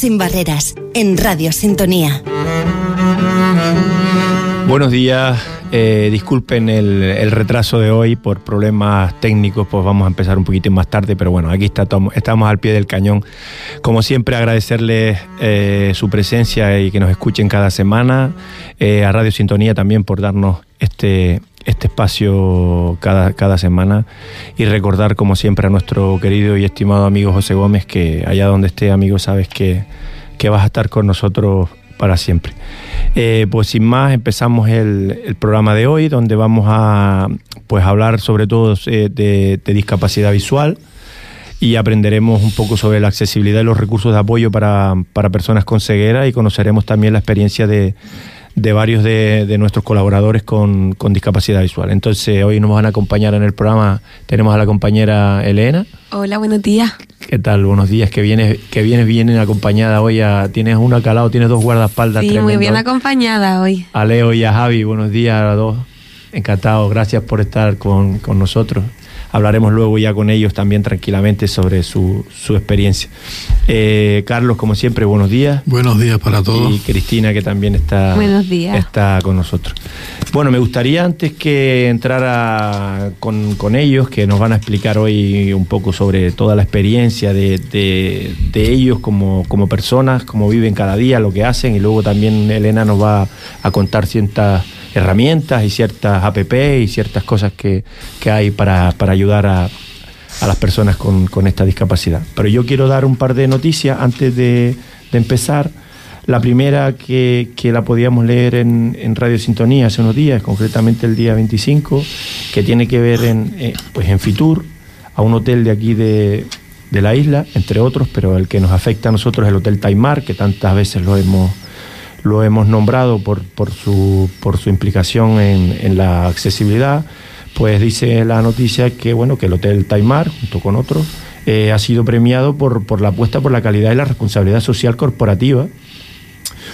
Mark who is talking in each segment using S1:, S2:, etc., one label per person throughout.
S1: Sin barreras, en Radio Sintonía.
S2: Buenos días, eh, disculpen el, retraso de hoy por problemas técnicos, pues vamos a empezar un poquito más tarde, pero bueno, aquí está, estamos al pie del cañón. Como siempre, agradecerles eh, su presencia y que nos escuchen cada semana, eh, a Radio Sintonía también por darnos este, este espacio cada, cada semana y recordar como siempre a nuestro querido y estimado amigo José Gómez que allá donde esté amigo sabes que, que vas a estar con nosotros para siempre. Eh, pues sin más empezamos el, programa de hoy donde vamos a pues hablar sobre todo eh, de, de, discapacidad visual y aprenderemos un poco sobre la accesibilidad y los recursos de apoyo para, para personas con ceguera y conoceremos también la experiencia de de varios de, nuestros colaboradores con, discapacidad visual. Entonces, hoy nos van a acompañar en el programa, tenemos a la compañera Elena.
S3: Hola, buenos días.
S2: ¿Qué tal? Buenos días, que vienes, que vienes bien acompañada hoy. tienes una calado, tienes dos guardaespaldas.
S3: Sí, muy bien acompañada hoy.
S2: A Leo y a Javi, buenos días a los dos. Encantado, gracias por estar con, con nosotros hablaremos luego ya con ellos también tranquilamente sobre su, su experiencia. Eh, Carlos, como siempre, buenos días.
S4: Buenos días para todos.
S2: Y Cristina, que también está, está con nosotros. Bueno, me gustaría antes que entrara con, con, ellos, que nos van a explicar hoy un poco sobre toda la experiencia de, de, de ellos como, como personas, cómo viven cada día, lo que hacen, y luego también Elena nos va a contar ciertas herramientas y ciertas app y ciertas cosas que, hay para, ayudar a, las personas con, esta discapacidad. Pero yo quiero dar un par de noticias antes de, empezar. La primera que, la podíamos leer en, Radio Sintonía hace unos días, concretamente el día 25, que tiene que ver en, eh, pues en Fitur, a un hotel de aquí de, de la isla, entre otros, pero el que nos afecta a nosotros es el Hotel Taimar, que tantas veces lo hemos lo hemos nombrado por, por, su, por su implicación en, la accesibilidad, pues dice la noticia que, bueno, que el Hotel Taimar, junto con otros, eh, ha sido premiado por, por la apuesta por la calidad y la responsabilidad social corporativa.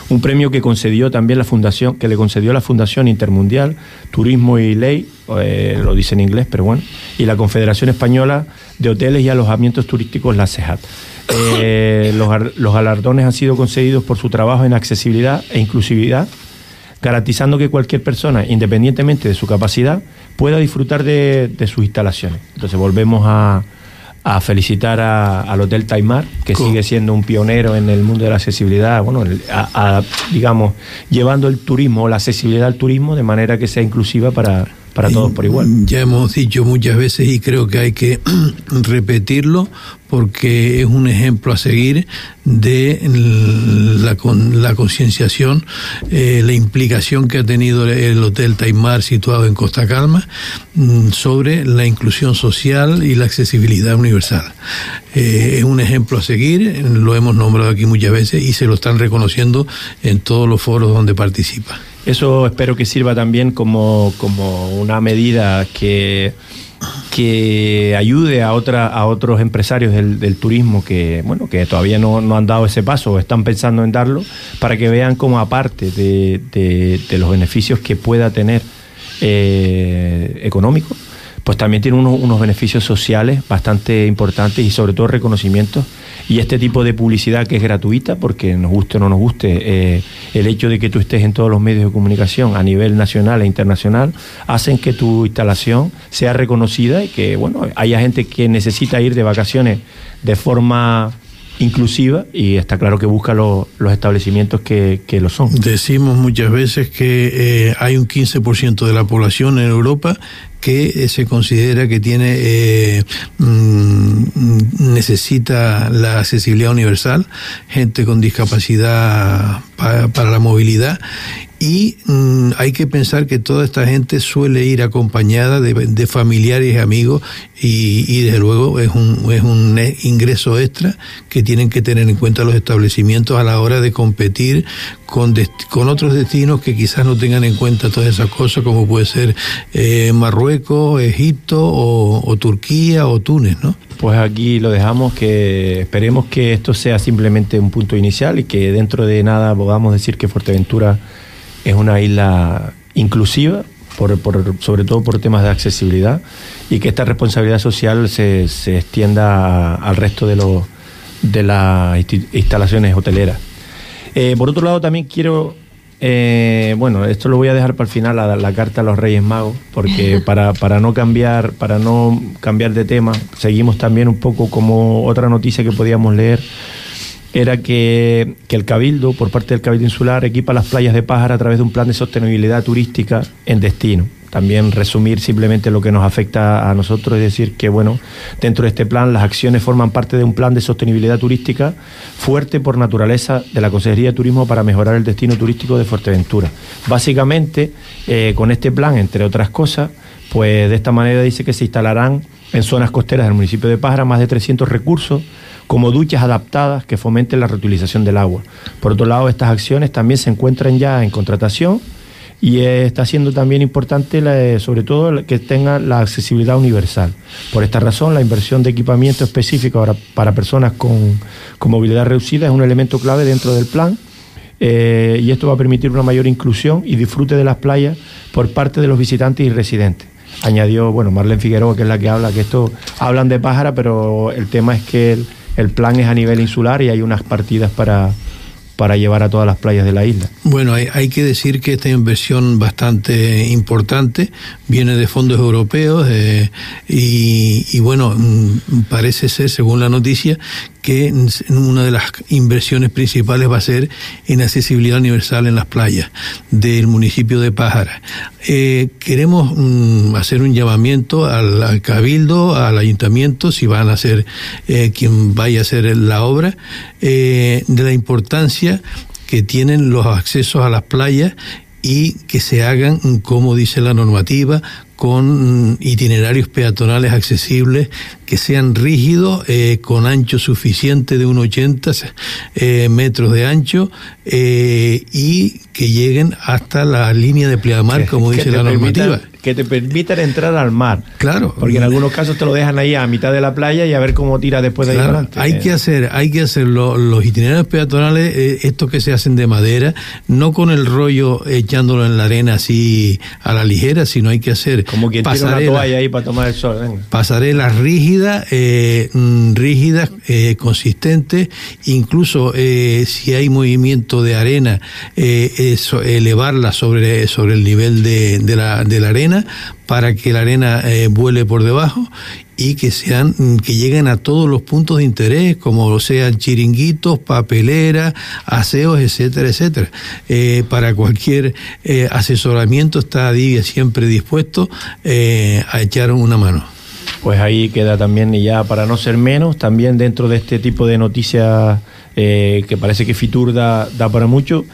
S2: Un premio que concedió también la fundación, que le concedió la Fundación Intermundial Turismo y Ley, eh, lo dice en inglés, pero bueno, y la Confederación Española de Hoteles y Alojamientos Turísticos, la CEJAT. Eh, los, galardones han sido concedidos por su trabajo en accesibilidad e inclusividad, garantizando que cualquier persona, independientemente de su capacidad, pueda disfrutar de, sus instalaciones. Entonces volvemos a, felicitar al Hotel Taimar, que sigue siendo un pionero en el mundo de la accesibilidad, bueno, digamos, llevando el turismo, la accesibilidad al turismo de manera que sea inclusiva para, para todos por igual.
S4: Ya hemos dicho muchas veces y creo que hay que repetirlo porque es un ejemplo a seguir de la, la concienciación, eh, la implicación que ha tenido el Hotel Taimar situado en Costa Calma mm, sobre la inclusión social y la accesibilidad universal. Eh, es un ejemplo a seguir, lo hemos nombrado aquí muchas veces y se lo están reconociendo en todos los foros donde participa.
S2: Eso espero que sirva también como, una medida que, que ayude a, otra, a otros empresarios del, turismo que, bueno, que todavía no, han dado ese paso o están pensando en darlo, para que vean como aparte de, los beneficios que pueda tener eh, económicos, pues también tiene unos, unos beneficios sociales bastante importantes y sobre todo reconocimientos y este tipo de publicidad que es gratuita, porque nos guste o no nos guste, eh, el hecho de que tú estés en todos los medios de comunicación a nivel nacional e internacional, hacen que tu instalación sea reconocida y que, bueno, haya gente que necesita ir de vacaciones de forma inclusiva y está claro que busca los establecimientos que, que, lo son.
S4: Decimos muchas veces que eh, hay un 15% de la población en Europa que eh, se considera que tiene eh, mm, necesita la accesibilidad universal, gente con discapacidad para la movilidad y mm, hay que pensar que toda esta gente suele ir acompañada de, familiares y amigos y, desde luego es un, es un ingreso extra que tienen que tener en cuenta los establecimientos a la hora de competir con, con otros destinos que quizás no tengan en cuenta todas esas cosas como puede ser eh, Marruecos, Egipto o, o Turquía o Túnez, ¿no?
S2: Pues aquí lo dejamos, que esperemos que esto sea simplemente un punto inicial y que dentro de nada podamos decir que Fuerteventura es una isla inclusiva, por, sobre todo por temas de accesibilidad, y que esta responsabilidad social se, extienda al resto de los, de las instalaciones hoteleras. Eh, por otro lado, también quiero, eh, bueno, esto lo voy a dejar para el final, la, la carta a los Reyes Magos, porque para, para, no cambiar, para no cambiar de tema, seguimos también un poco como otra noticia que podíamos leer era que, que, el Cabildo, por parte del Cabildo Insular, equipa las playas de Pájara a través de un plan de sostenibilidad turística en destino también resumir simplemente lo que nos afecta a nosotros, es decir, que bueno, dentro de este plan las acciones forman parte de un plan de sostenibilidad turística fuerte por naturaleza de la Consejería de Turismo para mejorar el destino turístico de Fuerteventura. Básicamente, eh, con este plan, entre otras cosas, pues de esta manera dice que se instalarán en zonas costeras del municipio de Pájara más de 300 recursos como duchas adaptadas que fomenten la reutilización del agua. Por otro lado, estas acciones también se encuentran ya en contratación y está siendo también importante, sobre todo, que tenga la accesibilidad universal. Por esta razón, la inversión de equipamiento específico para, personas con, movilidad reducida es un elemento clave dentro del plan eh, y esto va a permitir una mayor inclusión y disfrute de las playas por parte de los visitantes y residentes. Añadió, bueno, Marlene Figueroa, que es la que habla, que esto hablan de pájara, pero el tema es que plan es a nivel insular y hay unas partidas para, para llevar a todas las playas de la isla.
S4: Bueno, hay, que decir que esta inversión bastante importante viene de fondos europeos eh, y, bueno, mm, parece ser, según la noticia, que una de las inversiones principales va a ser en accesibilidad universal en las playas del municipio de Pájara. Eh, queremos mm, hacer un llamamiento al, cabildo, al ayuntamiento, si van a ser eh, quien vaya a hacer la obra, de la importancia que tienen los accesos a las playas y que se hagan, como dice la normativa, con itinerarios peatonales accesibles que sean rígidos, eh, con ancho suficiente de 1,80 eh, metros de ancho eh, y que lleguen hasta la línea de pleamar, como dice la normativa
S2: que te permitan entrar al mar.
S4: Claro.
S2: Porque en algunos casos te lo dejan ahí a mitad de la playa y a ver cómo tira después de ahí adelante.
S4: Hay que hacer, hay que hacer los itinerarios peatonales, eh, estos que se hacen de madera, no con el rollo echándolo en la arena así a la ligera, sino hay que hacer
S2: como quien tira una toalla ahí para tomar el sol.
S4: Pasarelas rígidas, eh, mm, rígidas, eh, consistentes, incluso si hay movimiento de arena, eso, elevarla sobre, sobre el nivel de, la, de la arena para que la arena eh, vuele por debajo y que sean mm, que lleguen a todos los puntos de interés como sean chiringuitos, papeleras, aseos, etcétera, etcétera. Eh, para cualquier eh, asesoramiento está Divia siempre dispuesto a echar una mano.
S2: Pues ahí queda también, y ya para no ser menos, también dentro de este tipo de noticias que parece que Fitur da, para mucho,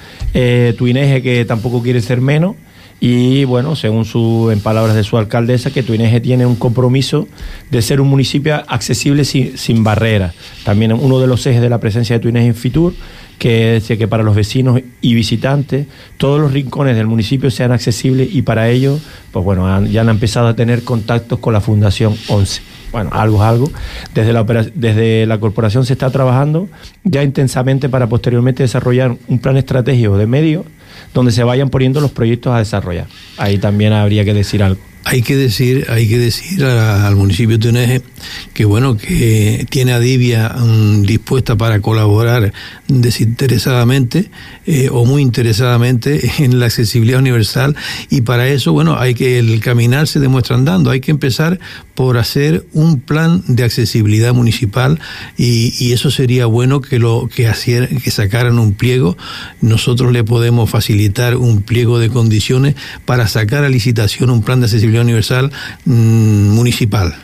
S2: tu INEGE que tampoco quiere ser menos, y bueno, según su, en palabras de su alcaldesa, que Tuineje tiene un compromiso de ser un municipio accesible sin, barreras. También uno de los ejes de la presencia de Tuineje en Fitur, que es que para los vecinos y visitantes todos los rincones del municipio sean accesibles y para ello, pues bueno, ya han empezado a tener contactos con la Fundación 11 bueno, algo es algo. Desde la, desde la corporación se está trabajando ya intensamente para posteriormente desarrollar un plan estratégico de medios donde se vayan poniendo los proyectos a desarrollar. Ahí también habría que decir algo.
S4: Hay que decir, hay que decir al municipio de Tuneje que bueno, que tiene a Divia mm, dispuesta para colaborar desinteresadamente eh, o muy interesadamente en la accesibilidad universal. Y para eso, bueno, hay que el caminar se demuestra andando, hay que empezar por hacer un plan de accesibilidad municipal y, y eso sería bueno que lo que que sacaran un pliego, nosotros le podemos facilitar un pliego de condiciones para sacar a licitación un plan de accesibilidad universal mm, municipal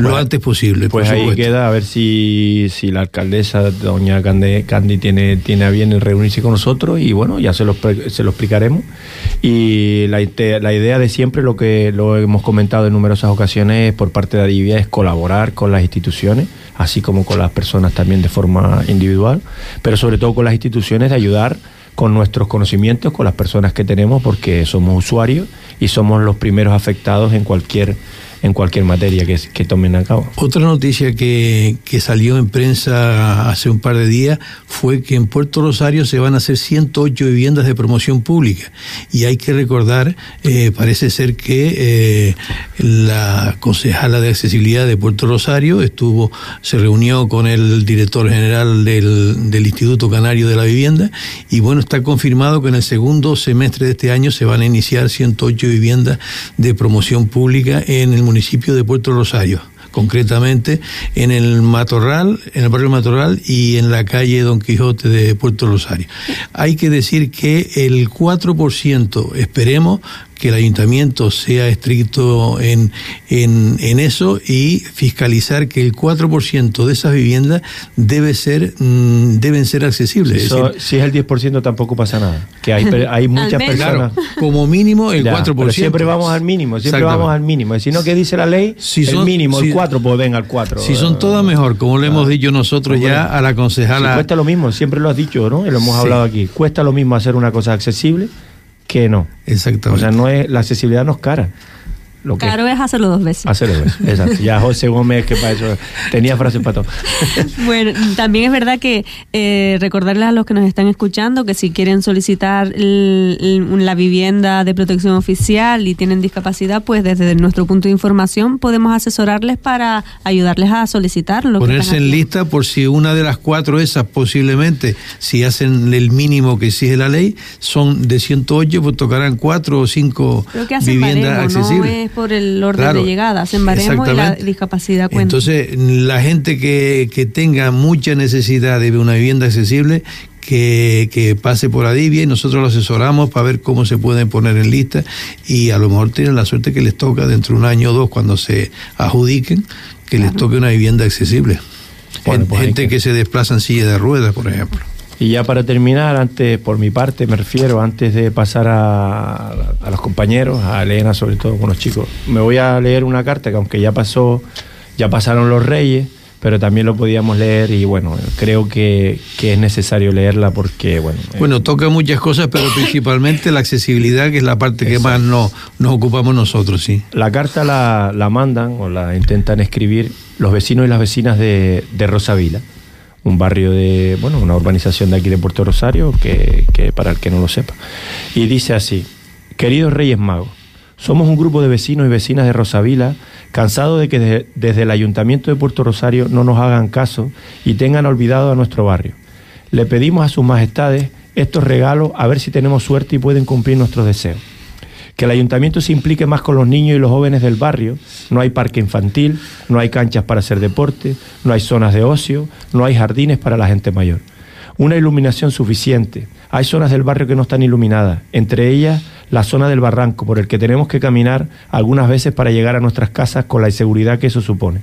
S4: lo pues, antes posible.
S2: Pues ahí queda a ver si, si la alcaldesa, doña Candy, tiene, tiene a bien reunirse con nosotros y bueno, ya se lo, se lo explicaremos. Y la, la idea de siempre, lo que lo hemos comentado en numerosas ocasiones por parte de Adivia, es colaborar con las instituciones, así como con las personas también de forma individual, pero sobre todo con las instituciones de ayudar con nuestros conocimientos, con las personas que tenemos, porque somos usuarios y somos los primeros afectados en cualquier en cualquier materia que, que tomen a cabo.
S4: Otra noticia que, que, salió en prensa hace un par de días fue que en Puerto Rosario se van a hacer 108 viviendas de promoción pública. Y hay que recordar, eh, parece ser que eh, la concejala de accesibilidad de Puerto Rosario estuvo, se reunió con el director general del, del Instituto Canario de la Vivienda y bueno, está confirmado que en el segundo semestre de este año se van a iniciar 108 viviendas de promoción pública en el municipio de Puerto Rosario concretamente en el Matorral, en el barrio Matorral y en la calle Don Quijote de Puerto Rosario. Hay que decir que el 4%, esperemos, que el ayuntamiento sea estricto en, en, en eso y fiscalizar que el 4% de esas viviendas debe ser, mm, deben ser accesibles.
S2: si es el 10% tampoco pasa nada. Que hay, hay muchas personas.
S4: como mínimo el 4%.
S2: siempre vamos al mínimo, siempre vamos al mínimo. Si no, ¿qué dice la ley? Si el mínimo, el 4, pues venga al 4.
S4: Si son todas mejor, como le hemos dicho nosotros ya a la concejala.
S2: cuesta lo mismo, siempre lo has dicho, ¿no? Y lo hemos hablado aquí. Cuesta lo mismo hacer una cosa accesible que no.
S4: Exactamente.
S2: O sea, no es, la accesibilidad no es cara.
S3: Lo Claro es hacerlo dos veces.
S2: Hacerlo dos veces, exacto. Ya José Gómez, que para eso tenía frases para todo.
S3: bueno, también es verdad que eh, recordarles a los que nos están escuchando que si quieren solicitar la vivienda de protección oficial y tienen discapacidad, pues desde nuestro punto de información podemos asesorarles para ayudarles a solicitarlo.
S4: Ponerse en lista por si una de las cuatro esas posiblemente, si hacen el mínimo que exige la ley, son de 108, pues tocarán cuatro o cinco viviendas accesibles
S3: por el orden de llegada, en baremo y la discapacidad cuenta.
S4: Entonces, la gente que, que tenga mucha necesidad de una vivienda accesible, que, que, pase por Adivia y nosotros lo asesoramos para ver cómo se pueden poner en lista y a lo mejor tienen la suerte que les toca dentro de un año o dos cuando se adjudiquen que les toque una vivienda accesible. Pues gente que... que se desplaza en silla de ruedas, por ejemplo.
S2: Y ya para terminar, antes, por mi parte, me refiero, antes de pasar a, los compañeros, a Elena sobre todo con los chicos, me voy a leer una carta que aunque ya pasó, ya pasaron los reyes, pero también lo podíamos leer y bueno, creo que, es necesario leerla porque, bueno...
S4: Bueno, toca muchas cosas, pero principalmente la accesibilidad, que es la parte que más nos, nos ocupamos nosotros, sí.
S2: La carta la, la, mandan o la intentan escribir los vecinos y las vecinas de, de Rosavila un barrio de, bueno, una urbanización de aquí de Puerto Rosario, que, para el que no lo sepa. Y dice así, queridos Reyes Magos, somos un grupo de vecinos y vecinas de Rosavila, cansados de que desde el Ayuntamiento de Puerto Rosario no nos hagan caso y tengan olvidado a nuestro barrio. Le pedimos a sus majestades estos regalos a ver si tenemos suerte y pueden cumplir nuestros deseos que el ayuntamiento se implique más con los niños y los jóvenes del barrio. No hay parque infantil, no hay canchas para hacer deporte, no hay zonas de ocio, no hay jardines para la gente mayor. Una iluminación suficiente. Hay zonas del barrio que no están iluminadas, entre ellas la zona del barranco, por el que tenemos que caminar algunas veces para llegar a nuestras casas con la inseguridad que eso supone.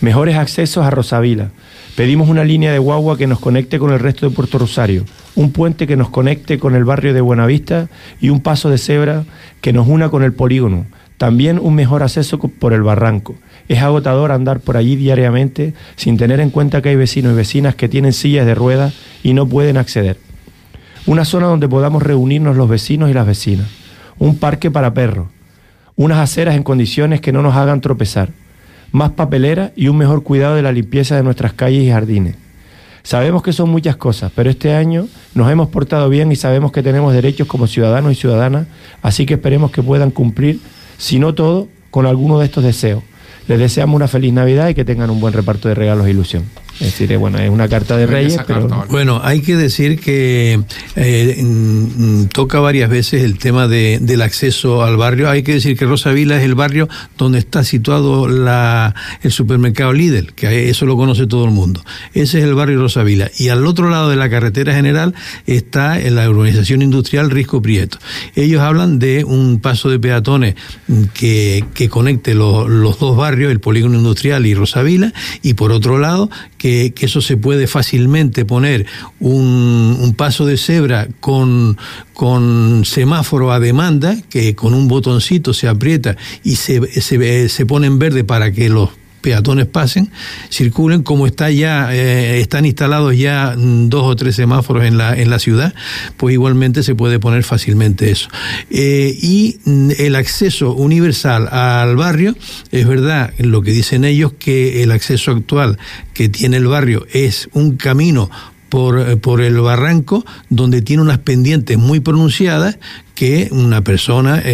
S2: Mejores accesos a Rosavila, Pedimos una línea de guagua que nos conecte con el resto de Puerto Rosario, un puente que nos conecte con el barrio de Buenavista y un paso de cebra que nos una con el polígono. También un mejor acceso por el barranco. Es agotador andar por allí diariamente sin tener en cuenta que hay vecinos y vecinas que tienen sillas de ruedas y no pueden acceder. Una zona donde podamos reunirnos los vecinos y las vecinas. Un parque para perros. Unas aceras en condiciones que no nos hagan tropezar más papelera y un mejor cuidado de la limpieza de nuestras calles y jardines. Sabemos que son muchas cosas, pero este año nos hemos portado bien y sabemos que tenemos derechos como ciudadanos y ciudadanas, así que esperemos que puedan cumplir, si no todo, con alguno de estos deseos. Les deseamos una feliz Navidad y que tengan un buen reparto de regalos e ilusión. Es decir, bueno, es una carta de Reyes, pero...
S4: Bueno, hay que decir que eh, mm, toca varias veces el tema de, del acceso al barrio. Hay que decir que Rosavila es el barrio donde está situado la, el supermercado Lidl, que eso lo conoce todo el mundo. Ese es el barrio Rosavila. Y al otro lado de la carretera general está en la urbanización industrial Risco Prieto. Ellos hablan de un paso de peatones que, que conecte los dos barrios, el polígono industrial y Rosavila, y por otro lado, que, eso se puede fácilmente poner un, paso de cebra con, con semáforo a demanda, que con un botoncito se aprieta y se, se, se pone en verde para que los peatones pasen, circulen, como está ya, eh, están instalados ya mm, dos o tres semáforos en la, en la ciudad, pues igualmente se puede poner fácilmente eso. Eh, y mm, el acceso universal al barrio, es verdad lo que dicen ellos, que el acceso actual que tiene el barrio es un camino por, eh, por, el barranco, donde tiene unas pendientes muy pronunciadas que una persona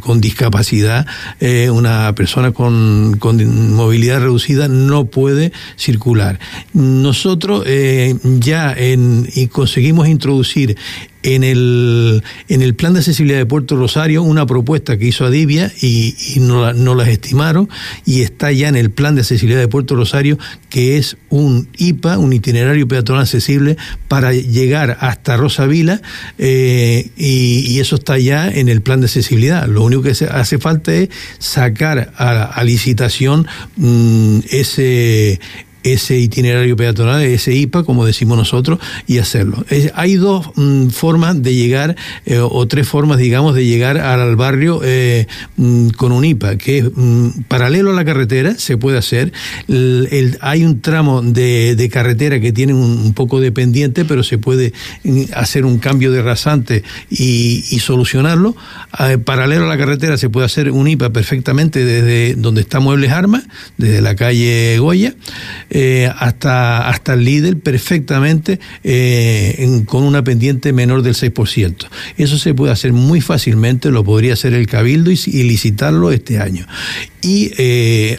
S4: con discapacidad, eh, una persona con, con, movilidad reducida no puede circular. Nosotros eh, ya en, y conseguimos introducir en el, en el plan de accesibilidad de Puerto Rosario una propuesta que hizo Adivia y, no, las estimaron y está ya en el plan de accesibilidad de Puerto Rosario que es un IPA, un itinerario peatonal accesible para llegar hasta Rosavila eh, y, y, eso está ya en el plan de accesibilidad. Lo único que hace falta es sacar a, licitación mmm, ese ese itinerario peatonal, ese IPA, como decimos nosotros, y hacerlo. hay dos mm, formas de llegar, eh, o tres formas, digamos, de llegar al barrio eh, mm, con un IPA, que es mm, paralelo a la carretera, se puede hacer. Hay un tramo de, carretera que tiene un, un, poco de pendiente, pero se puede hacer un cambio de rasante y, solucionarlo. Eh, paralelo a la carretera se puede hacer un IPA perfectamente desde donde está Muebles Armas, desde la calle Goya eh, hasta, hasta el líder perfectamente eh, en, con una pendiente menor del 6%. Eso se puede hacer muy fácilmente, lo podría hacer el Cabildo y, y licitarlo este año. Y eh,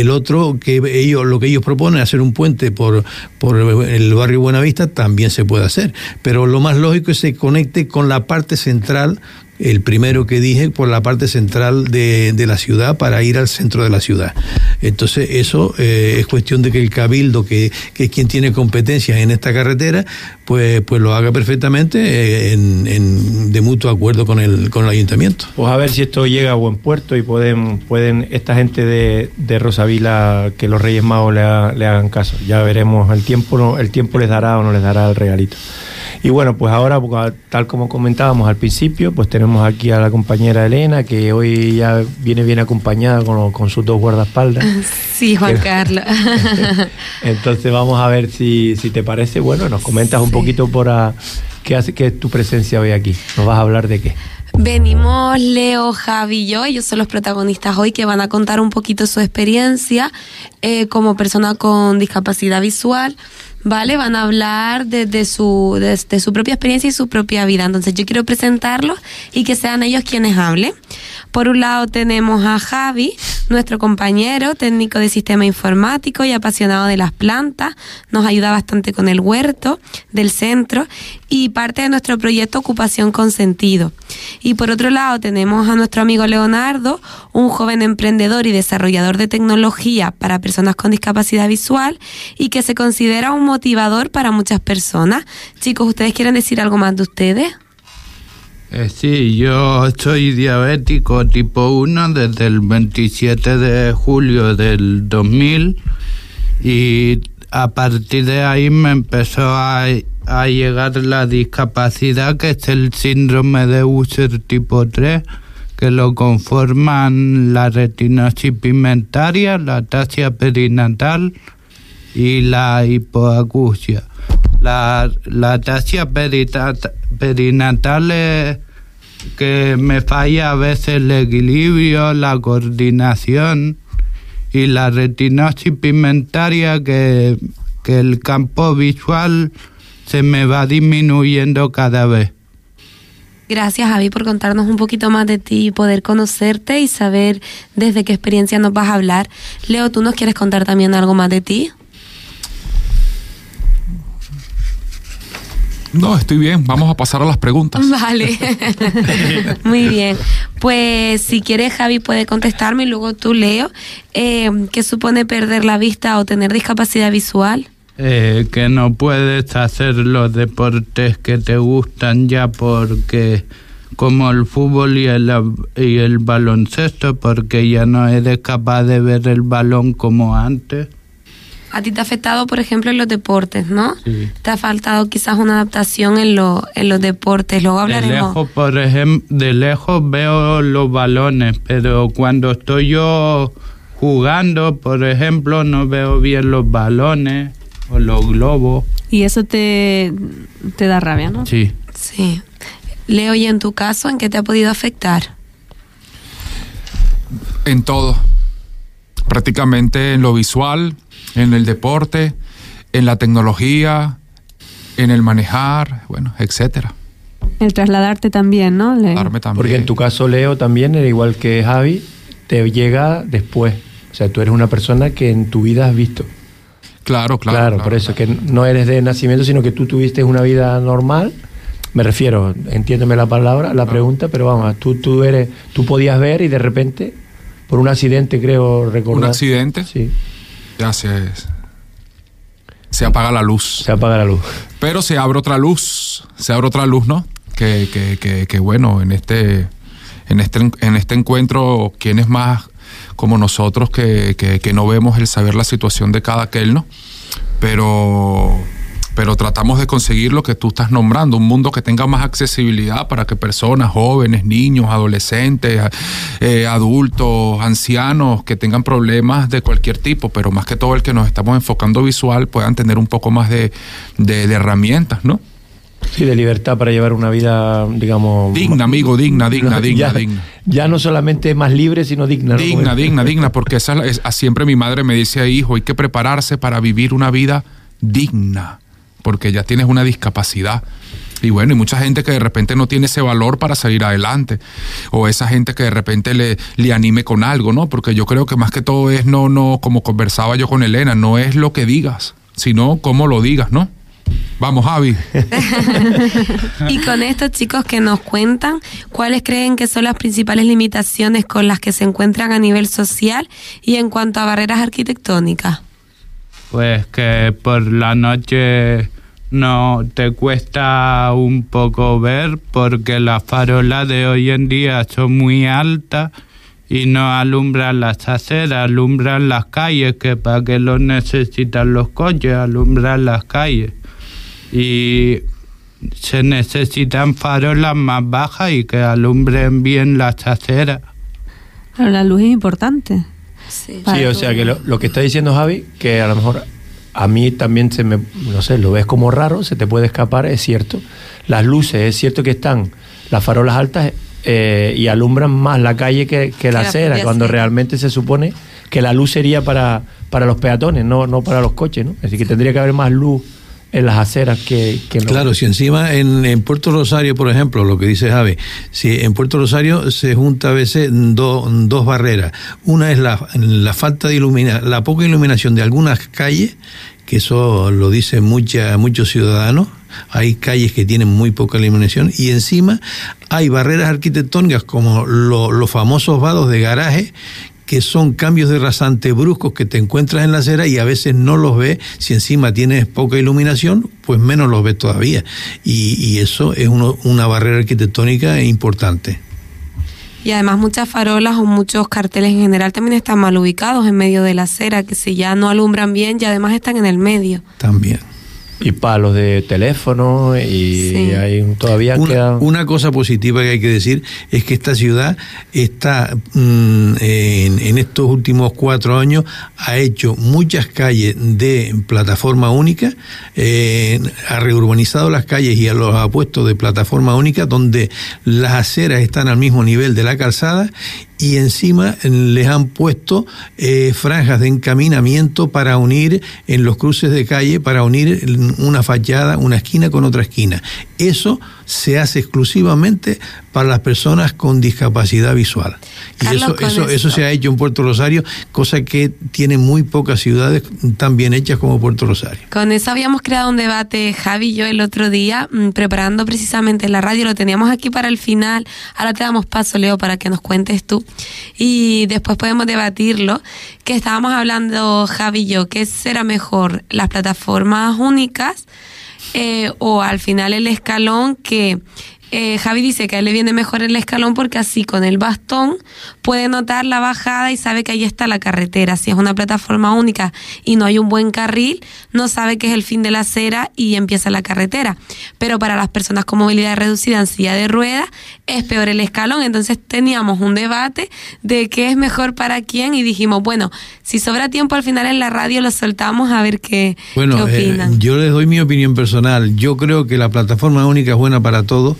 S4: el otro, que ellos, lo que ellos proponen, hacer un puente por, por el barrio Buenavista, también se puede hacer. Pero lo más lógico es que se conecte con la parte central el primero que dije por la parte central de, de, la ciudad para ir al centro de la ciudad. Entonces eso eh, es cuestión de que el cabildo, que, que, es quien tiene competencias en esta carretera, pues, pues lo haga perfectamente eh, en, de mutuo acuerdo con el, con el ayuntamiento.
S2: Pues a ver si esto llega a buen puerto y pueden, pueden esta gente de, de Rosavila, que los Reyes Magos le, le hagan caso. Ya veremos, el tiempo, el tiempo les dará o no les dará el regalito. Y bueno, pues ahora, tal como comentábamos al principio, pues tenemos aquí a la compañera Elena, que hoy ya viene bien acompañada con, con sus dos guardaespaldas.
S3: Sí, Juan Carlos.
S2: Entonces vamos a ver si, si te parece, bueno, nos comentas un poquito por a, qué hace que es tu presencia hoy aquí. ¿Nos vas a hablar de qué?
S5: Venimos Leo, Javi y yo, ellos son los protagonistas hoy que van a contar un poquito su experiencia eh, como persona con discapacidad visual. ¿vale? Van a hablar desde de su, de, de, su propia experiencia y su propia vida. Entonces yo quiero presentarlos y que sean ellos quienes hablen. Por un lado tenemos a Javi, nuestro compañero, técnico de sistema informático y apasionado de las plantas. Nos ayuda bastante con el huerto del centro y parte de nuestro proyecto Ocupación con Sentido. Y por otro lado tenemos a nuestro amigo Leonardo, un joven emprendedor y desarrollador de tecnología para personas con discapacidad visual y que se considera un motivador para muchas personas. Chicos, ¿ustedes quieren decir algo más de ustedes?
S6: Eh, sí, yo soy diabético tipo 1 desde el 27 de julio del 2000 y a partir de ahí me empezó a, a llegar la discapacidad que es el síndrome de Usher tipo 3 que lo conforman la retinosis pigmentaria, la ataxia perinatal y la hipoacusia. La, la ataxia perinatal que me falla a veces el equilibrio, la coordinación y la retinosis pigmentaria que, que el campo visual se me va disminuyendo cada vez.
S5: Gracias Javi por contarnos un poquito más de ti poder conocerte y saber desde qué experiencia nos vas a hablar. Leo, ¿tú nos quieres contar también algo más de ti?
S7: No, estoy bien. Vamos a pasar a las preguntas.
S5: Vale. Muy bien. Pues si quieres, Javi puede contestarme y luego tú, Leo. Eh, ¿Qué supone perder la vista o tener discapacidad visual?
S6: Eh, que no puedes hacer los deportes que te gustan ya porque como el fútbol y el, y el baloncesto porque ya no eres capaz de ver el balón como antes.
S5: A ti te ha afectado, por ejemplo, en los deportes, ¿no?
S6: Sí.
S5: Te ha faltado quizás una adaptación en, lo, en los deportes. Luego hablaremos.
S6: De lejos, por ejemplo, de lejos veo los balones, pero cuando estoy yo jugando, por ejemplo, no veo bien los balones o los globos.
S3: Y eso te, te da rabia, ¿no?
S6: Sí.
S5: Sí. Leo, ¿y en tu caso en qué te ha podido afectar?
S7: En todo. Prácticamente en lo visual, en el deporte, en la tecnología, en el manejar, bueno, etcétera.
S3: El trasladarte también, ¿no?
S2: también. Porque en tu caso, Leo, también era igual que Javi, te llega después. O sea, tú eres una persona que en tu vida has visto.
S7: Claro, claro.
S2: Claro, por eso, que no eres de nacimiento, sino que tú tuviste una vida normal. Me refiero, entiéndeme la palabra, la pregunta, pero vamos, tú, tú, eres, tú podías ver y de repente, por un accidente, creo recordar.
S7: ¿Un accidente?
S2: Sí.
S7: Ya se, se apaga la luz.
S2: Se apaga la luz.
S7: Pero se abre otra luz, se abre otra luz, ¿no? Que, que, que, que bueno, en este, en este, en este encuentro, ¿quién es más como nosotros que, que, no vemos el saber la situación de cada aquel, ¿no? Pero, pero tratamos de conseguir lo que tú estás nombrando, un mundo que tenga más accesibilidad para que personas, jóvenes, niños, adolescentes, eh, adultos, ancianos, que tengan problemas de cualquier tipo, pero más que todo el que nos estamos enfocando visual puedan tener un poco más de, de herramientas, ¿no?
S2: Sí, de libertad para llevar una vida, digamos...
S7: Digna, amigo, digna, digna, digna, ya, digna.
S2: Ya no solamente más libre, sino digna.
S7: Digna, digna, digna, porque esa es, siempre mi madre me dice, hijo, hay que prepararse para vivir una vida digna, porque ya tienes una discapacidad. Y bueno, y mucha gente que de repente no tiene ese valor para salir adelante. O esa gente que de repente le, le anime con algo, ¿no? Porque yo creo que más que todo es no, no, como conversaba yo con Elena, no es lo que digas, sino cómo lo digas, ¿no? Vamos, Javi.
S5: y con estos chicos que nos cuentan, ¿cuáles creen que son las principales limitaciones con las que se encuentran a nivel social y en cuanto a barreras arquitectónicas?
S6: Pues que por la noche no te cuesta un poco ver porque las farolas de hoy en día son muy altas y no alumbran las aceras, alumbran las calles, que para qué lo necesitan los coches, alumbran las calles y se necesitan farolas más bajas y que alumbren bien las aceras.
S3: Pero la luz es importante.
S2: Sí, o sea que lo, que está diciendo Javi, que a lo mejor a mí también se me, no sé, lo ves como raro, se te puede escapar, es cierto. Las luces, es cierto que están las farolas altas eh, y alumbran más la calle que, la acera, cuando realmente se supone que la luz sería para, para los peatones, no, no para los coches, ¿no? Decir, que tendría que haber más luz en las aceras que,
S4: Claro, si encima en, Puerto Rosario, por ejemplo, lo que dice Javi, si en Puerto Rosario se junta a veces dos barreras. Una es la, la falta de iluminación, la poca iluminación de algunas calles, que eso lo dicen mucha, muchos ciudadanos, hay calles que tienen muy poca iluminación y encima hay barreras arquitectónicas como los famosos vados de garaje que son cambios de rasante bruscos que te encuentras en la acera y a veces no los ves. Si encima tienes poca iluminación, pues menos los ves todavía. Y, eso es una barrera arquitectónica importante.
S5: Y además muchas farolas o muchos carteles en general también están mal ubicados en medio de la acera, que si ya no alumbran bien, ya además están en el medio.
S4: También
S2: y palos de teléfono y hay todavía
S4: una,
S2: queda...
S4: una cosa positiva que hay que decir es que esta ciudad está mm, en, estos últimos cuatro años ha hecho muchas calles de plataforma única eh, ha reurbanizado las calles y los ha puesto de plataforma única donde las aceras están al mismo nivel de la calzada y encima les han puesto eh, franjas de encaminamiento para unir en los cruces de calle, para unir una fachada, una esquina con otra esquina. Eso se hace exclusivamente para las personas con discapacidad visual. y eso, eso, eso se ha hecho en Puerto Rosario, cosa que tienen muy pocas ciudades tan bien hechas como Puerto Rosario.
S5: Con eso habíamos creado un debate, Javi y yo, el otro día, mm, preparando precisamente la radio, lo teníamos aquí para el final. Ahora te damos paso, Leo, para que nos cuentes tú. Y después podemos debatirlo. Que estábamos hablando, Javi y yo, ¿qué será mejor? ¿Las plataformas únicas? Eh, o al final el escalón que eh, Javi dice que a él le viene mejor el escalón porque así con el bastón puede notar la bajada y sabe que ahí está la carretera. Si es una plataforma única y no hay un buen carril, no sabe que es el fin de la acera y empieza la carretera. Pero para las personas con movilidad reducida en silla de ruedas es peor el escalón. Entonces teníamos un debate de qué es mejor para quién y dijimos, bueno, si sobra tiempo al final en la radio lo soltamos a ver qué,
S4: bueno,
S5: qué
S4: eh,
S5: opinan.
S4: yo les doy mi opinión personal. Yo creo que la plataforma única es buena para todos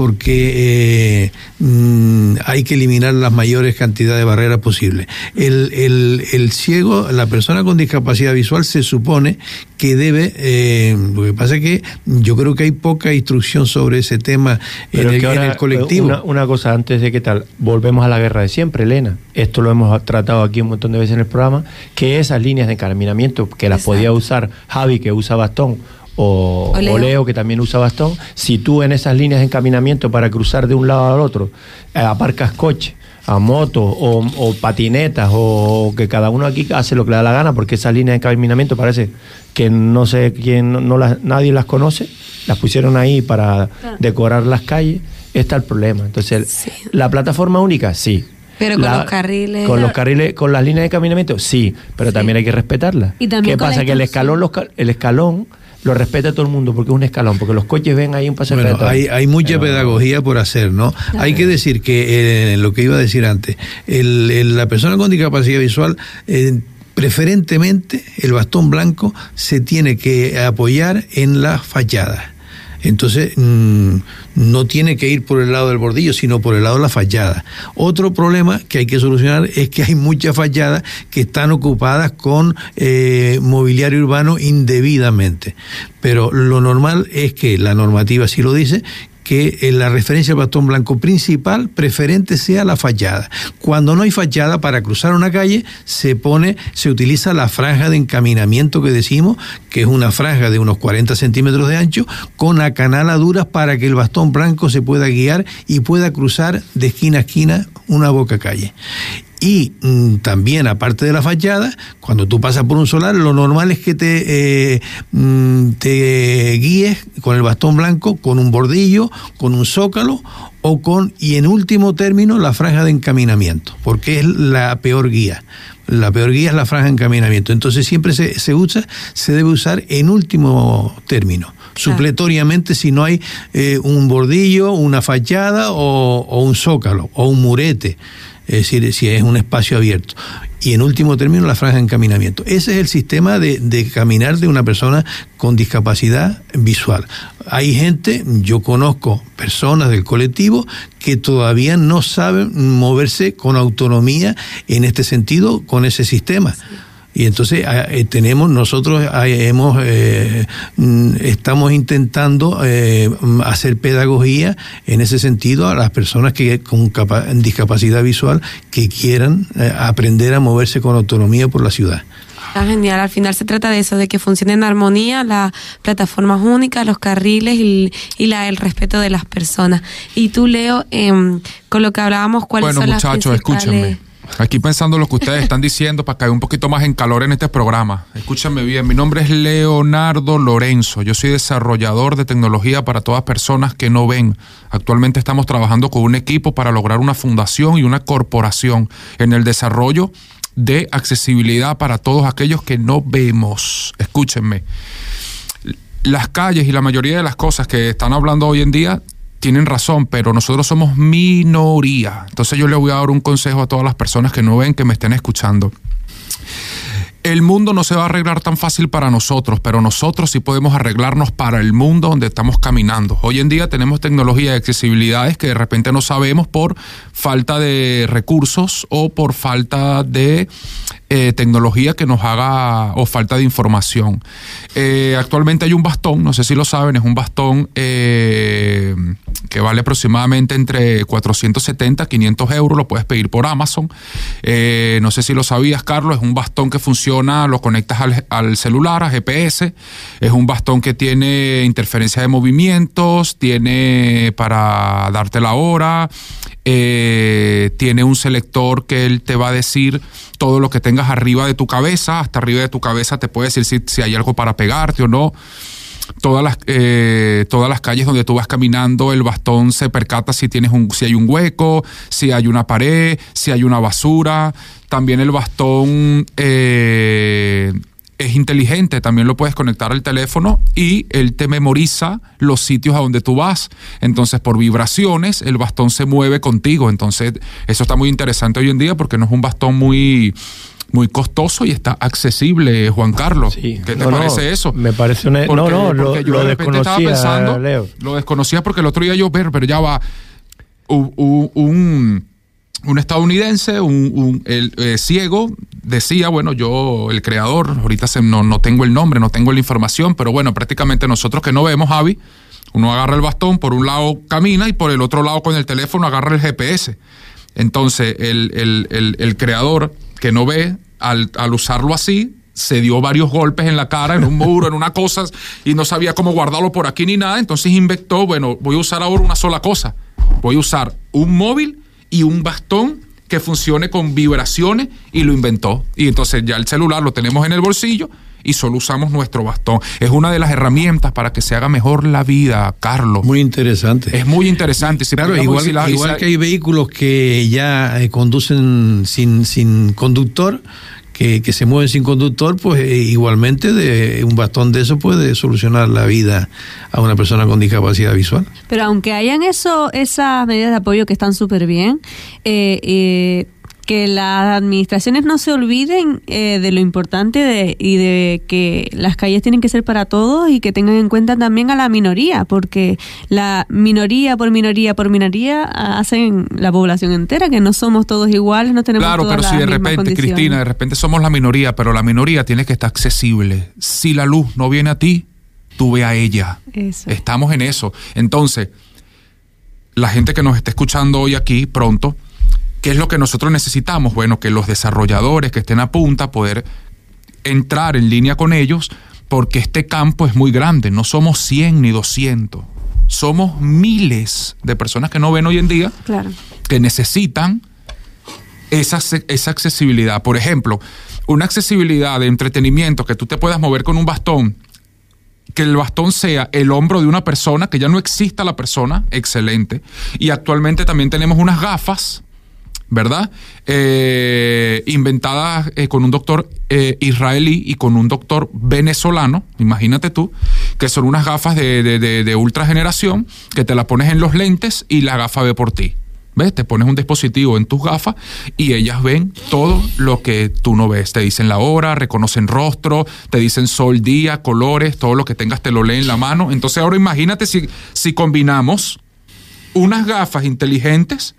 S4: porque eh, mm, hay que eliminar las mayores cantidades de barreras posibles. El, el, el, ciego, la persona con discapacidad visual se supone que debe, eh, lo que pasa es que yo creo que hay poca instrucción sobre ese tema en el, en el, colectivo.
S2: Una, una, cosa antes de que tal, volvemos a la guerra de siempre, Elena. Esto lo hemos tratado aquí un montón de veces en el programa, que esas líneas de encaminamiento que las Exacto. podía usar Javi, que usa bastón, o, o, Leo. o, Leo. que también usa bastón, si tú en esas líneas de encaminamiento para cruzar de un lado al otro eh, aparcas coche, a moto o, o, patinetas o que cada uno aquí hace lo que le da la gana porque esas líneas de encaminamiento parece que no sé quién, no, no las, nadie las conoce, las pusieron ahí para claro. decorar las calles, está el problema. Entonces, sí. la plataforma única, sí,
S5: pero con la, los carriles.
S2: Con los carriles, con las líneas de caminamiento, sí, pero sí. también hay que respetarlas. ¿Qué pasa? Que el escalón, los, el escalón lo respeta todo el mundo porque es un escalón, porque los coches ven ahí un paso
S4: bueno, hay, hay, mucha Pero, pedagogía por hacer, ¿no? Claro. Hay que decir que eh, lo que iba a decir antes, el, el, la persona con discapacidad visual eh, preferentemente el bastón blanco se tiene que apoyar en la fachada. Entonces, mmm, no tiene que ir por el lado del bordillo, sino por el lado de la fachada. Otro problema que hay que solucionar es que hay muchas fachadas que están ocupadas con eh, mobiliario urbano indebidamente. Pero lo normal es que la normativa sí lo dice, que en la referencia al bastón blanco principal preferente sea la fachada. Cuando no hay fachada para cruzar una calle se pone, se utiliza la franja de encaminamiento que decimos, que es una franja de unos 40 centímetros de ancho, con acanaladuras para que el bastón blanco se pueda guiar y pueda cruzar de esquina a esquina una boca calle. Y mmm, también, aparte de la fachada, cuando tú pasas por un solar, lo normal es que te, eh, mmm, te guíes con el bastón blanco, con un bordillo, con un zócalo o con, y en último término, la franja de encaminamiento, porque es la peor guía. La peor guía es la franja de encaminamiento. Entonces siempre se, se usa, se debe usar en último término supletoriamente si no hay eh, un bordillo, una fachada o, o, un zócalo o un murete es decir, si es un espacio abierto. Y en último término, la franja de encaminamiento. Ese es el sistema de, de, caminar de una persona con discapacidad visual. Hay gente, yo conozco personas del colectivo que todavía no saben moverse con autonomía en este sentido, con ese sistema. Y entonces eh, tenemos, nosotros eh, hemos, eh, estamos intentando eh, hacer pedagogía en ese sentido a las personas que con discapacidad visual que quieran eh, aprender a moverse con autonomía por la ciudad.
S5: Está genial, al final se trata de eso, de que funcione en armonía las plataformas únicas, los carriles y, y la, el respeto de las personas. Y tú, Leo, eh, con lo que hablábamos, ¿cuáles
S7: bueno,
S5: son
S7: muchachos,
S5: las principales...
S7: escúchenme Aquí pensando lo que ustedes están diciendo para caer un poquito más en calor en este programa. Escúchame bien, mi nombre es Leonardo Lorenzo. Yo soy desarrollador de tecnología para todas personas que no ven. Actualmente estamos trabajando con un equipo para lograr una fundación y una corporación en el desarrollo de accesibilidad para todos aquellos que no vemos. Escúchenme. Las calles y la mayoría de las cosas que están hablando hoy en día tienen razón, pero nosotros somos minoría. Entonces yo le voy a dar un consejo a todas las personas que no ven, que me estén escuchando. El mundo no se va a arreglar tan fácil para nosotros, pero nosotros sí podemos arreglarnos para el mundo donde estamos caminando. Hoy en día tenemos tecnología de accesibilidades que de repente no sabemos por falta de recursos o por falta de eh, tecnología que nos haga o falta de información. Eh, actualmente hay un bastón, no sé si lo saben, es un bastón eh, que vale aproximadamente entre 470 500 euros, lo puedes pedir por Amazon. Eh, no sé si lo sabías, Carlos, es un bastón que funciona, lo conectas al celular, a GPS, es un bastón que tiene interferencia de movimientos, tiene para darte la hora, eh, tiene un selector que él te va a decir todo lo que tengas arriba de tu cabeza, hasta arriba de tu cabeza te puede decir si, si hay algo para pegarte o no. todas las, eh, todas las calles donde tú vas caminando, el bastón se percata si, tienes un, si hay un hueco, si hay una pared, si hay una basura. También el bastón eh, es inteligente, también lo puedes conectar al teléfono y él te memoriza los sitios a donde tú vas. Entonces, por vibraciones, el bastón se mueve contigo. Entonces, eso está muy interesante hoy en día porque no es un bastón muy muy costoso y está accesible, Juan Carlos. ¿Qué te parece eso?
S2: Me parece una... no, no, lo, desconocía,
S7: Lo desconocía porque el otro día yo, pero, pero ya va, un, un estadounidense, un, el, eh, ciego, decía, bueno, yo, el creador, ahorita no, no tengo el nombre, no tengo la información, pero bueno, prácticamente nosotros que no vemos, Javi, uno agarra el bastón, por un lado camina y por el otro lado con el teléfono agarra el GPS. Entonces, el, el, el creador que no ve, al, al usarlo así, se dio varios golpes en la cara, en un muro, en una cosa, y no sabía cómo guardarlo por aquí ni nada. Entonces inventó, bueno, voy a usar ahora una sola cosa. Voy a usar un móvil y un bastón que funcione con vibraciones y lo inventó. Y entonces ya el celular lo tenemos en el bolsillo y solo usamos nuestro bastón. Es una de las herramientas para que se haga mejor la vida, Carlos.
S4: Muy interesante.
S7: Es muy interesante.
S4: claro, igual, igual que hay vehículos que ya eh, conducen sin, sin conductor, que, que, se mueven sin conductor, pues eh, igualmente de un bastón de eso puede solucionar la vida a una persona con discapacidad visual.
S3: Pero aunque hayan eso, esas medidas de apoyo que están súper bien, eh, eh que las administraciones no se olviden eh, de lo importante de, y de que las calles tienen que ser para todos y que tengan en cuenta también a la minoría, porque la minoría por minoría por minoría hacen la población entera, que no somos todos iguales, no tenemos
S7: Claro, pero si de repente, Cristina, de repente somos la minoría, pero la minoría tiene que estar accesible. Si la luz no viene a ti, tú ve a ella. Estamos en eso. Entonces, la gente que nos está escuchando hoy aquí pronto, ¿Qué es lo que nosotros necesitamos? Bueno, que los desarrolladores que estén a punta, poder entrar en línea con ellos, porque este campo es muy grande, no somos 100 ni 200, somos miles de personas que no ven hoy en día, que necesitan esa, esa accesibilidad. Por ejemplo, una accesibilidad de entretenimiento, que tú te puedas mover con un bastón, que el bastón sea el hombro de una persona, que ya no exista la persona, excelente. Y actualmente también tenemos unas gafas ¿verdad? Eh, inventadas eh, con un doctor eh, israelí y con un doctor venezolano, imagínate tú, que son unas gafas de, de, de, ultra generación que te la pones en los lentes y la gafa ve por ti. ¿Ves? Te pones un dispositivo en tus gafas y ellas ven todo lo que tú no ves. Te dicen la hora, reconocen rostro, te dicen sol, día, colores, todo lo que tengas te lo leen en la mano. Entonces ahora imagínate si, si combinamos unas gafas inteligentes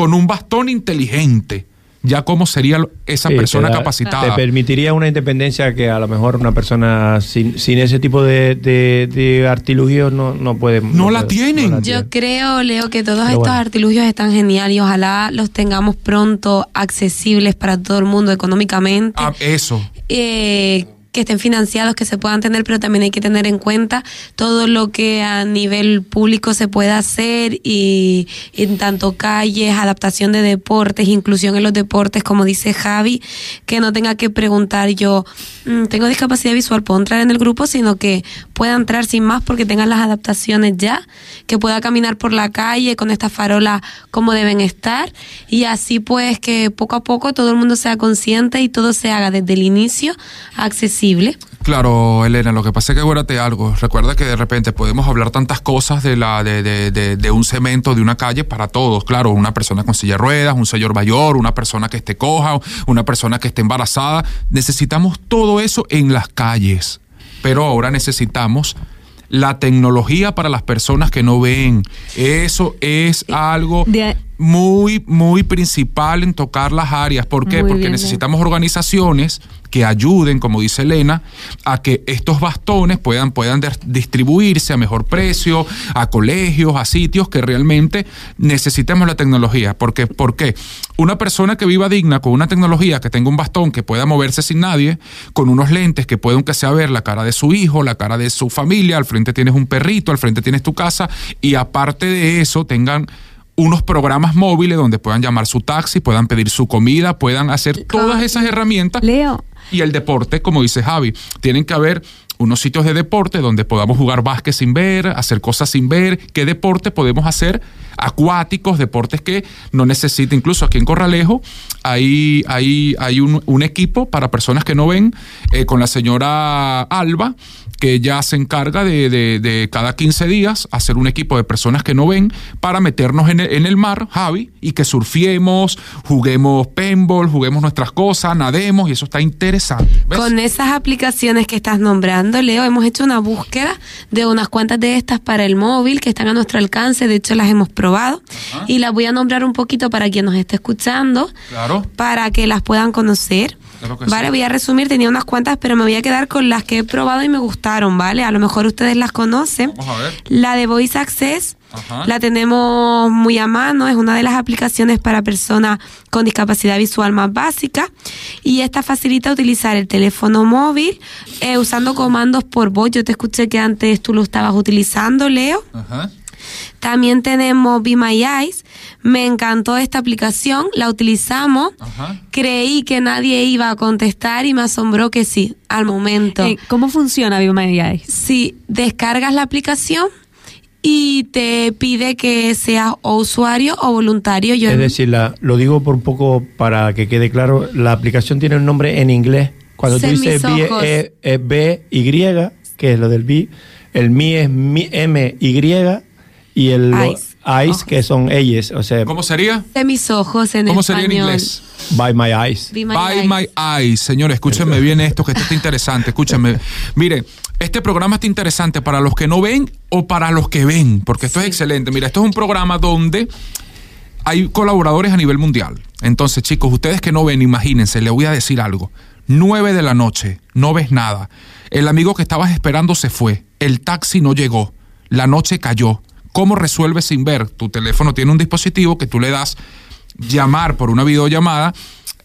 S7: con un bastón inteligente, ya cómo sería esa persona capacitada.
S2: Te permitiría una independencia que a lo mejor una persona sin, ese tipo de, de, artilugios no, no puede.
S7: No, la, tienen.
S5: Yo creo, Leo, que todos estos artilugios están geniales y ojalá los tengamos pronto accesibles para todo el mundo económicamente.
S7: Ah, eso.
S5: Eh, que estén financiados, que se puedan tener, pero también hay que tener en cuenta todo lo que a nivel público se puede hacer y en tanto calles, adaptación de deportes, inclusión en los deportes, como dice Javi, que no tenga que preguntar yo, mm, tengo discapacidad visual, puedo entrar en el grupo, sino que pueda entrar sin más porque tengan las adaptaciones ya, que pueda caminar por la calle con estas farolas como deben estar y así pues que poco a poco todo el mundo sea consciente y todo se haga desde el inicio accesible
S7: Claro, Elena, lo que pasa es que acuérdate algo. Recuerda que de repente podemos hablar tantas cosas de, la, de, de, de, un cemento, de una calle para todos. Claro, una persona con silla de ruedas, un señor mayor, una persona que esté coja, una persona que esté embarazada. Necesitamos todo eso en las calles. Pero ahora necesitamos la tecnología para las personas que no ven. Eso es eh, algo muy, muy principal en tocar las áreas. ¿Por qué? Porque necesitamos organizaciones que ayuden, como dice Elena, a que estos bastones puedan, puedan distribuirse a mejor precio, a colegios, a sitios que realmente necesitemos la tecnología. Porque, ¿Por qué? Una persona que viva digna con una tecnología, que tenga un bastón, que pueda moverse sin nadie, con unos lentes que pueda aunque sea ver la cara de su hijo, la cara de su familia, al frente tienes un perrito, al frente tienes tu casa, y aparte de eso tengan unos programas móviles donde puedan llamar su taxi, puedan pedir su comida, puedan hacer todas esas herramientas.
S3: Leo,
S7: y el deporte, como dice Javi. Tienen que haber unos sitios de deporte donde podamos jugar básquet sin ver, hacer cosas sin ver, qué deporte podemos hacer, acuáticos, deportes que no necesita, incluso aquí en Corralejo hay, hay, hay un, un equipo para personas que no ven eh, con la señora Alba que ya se encarga de, de, cada 15 días hacer un equipo de personas que no ven para meternos en el, en el mar, Javi, y que surfiemos, juguemos paintball, juguemos nuestras cosas, nademos, y eso está interesante.
S5: Con esas aplicaciones que estás nombrando, Leo, hemos hecho una búsqueda de unas cuantas de estas para el móvil que están a nuestro alcance, de hecho las hemos probado, y las voy a nombrar un poquito para quien nos esté escuchando,
S7: claro.
S5: para que las puedan conocer vale, voy a resumir, tenía unas cuantas, pero me voy a quedar con las que he probado y me gustaron, ¿vale? A lo mejor ustedes las conocen.
S7: Vamos a ver.
S5: La de Voice Access. La tenemos muy a mano, es una de las aplicaciones para personas con discapacidad visual más básica y esta facilita utilizar el teléfono móvil eh, usando comandos por voz. Yo te escuché que antes tú lo estabas utilizando, Leo. Ajá. También tenemos Be My Eyes. Me encantó esta aplicación, la utilizamos. Creí que nadie iba a contestar y me asombró que sí, al momento. Eh,
S3: ¿Cómo funciona Be My Eyes?
S5: Sí, descargas la aplicación y te pide que seas o usuario o voluntario.
S2: Yo es decir, lo digo por un poco para que quede claro, la aplicación tiene un nombre en inglés. Cuando tú dices B, es B, Y, que es lo del B, el Mi es M, Y, el eyes, que son ellos. O sea,
S7: ¿Cómo sería?
S5: De mis ojos en
S7: ¿Cómo sería en inglés?
S2: By my eyes.
S7: By my, eyes. Señores, escúchenme bien esto, que esto está interesante. Escúchenme. Mire, este programa está interesante para los que no ven o para los que ven, porque esto es excelente. Mira, esto es un programa donde hay colaboradores a nivel mundial. Entonces, chicos, ustedes que no ven, imagínense, les voy a decir algo. 9 de la noche, no ves nada. El amigo que estabas esperando se fue. El taxi no llegó. La noche cayó. ¿Cómo resuelves sin ver? Tu teléfono tiene un dispositivo que tú le das llamar por una videollamada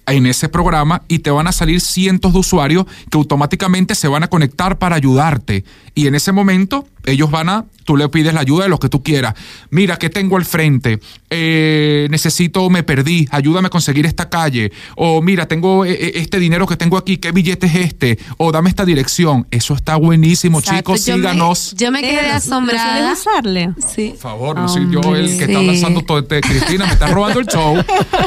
S7: en ese programa y te van a salir cientos de usuarios que automáticamente se van a conectar para ayudarte. Y en ese momento ellos van a, tú le pides la ayuda de los que tú quieras. Mira, ¿qué tengo al frente? Eh, necesito, me perdí, ayúdame a conseguir esta calle. O mira, tengo eh, eh, este dinero que tengo aquí, ¿qué billete es este? O dame esta dirección. Eso está buenísimo, chicos, síganos.
S5: yo me quedé asombrada.
S3: usarle?
S5: Sí.
S7: Por favor, no soy yo el que está lanzando todo este. Cristina, me estás robando el show.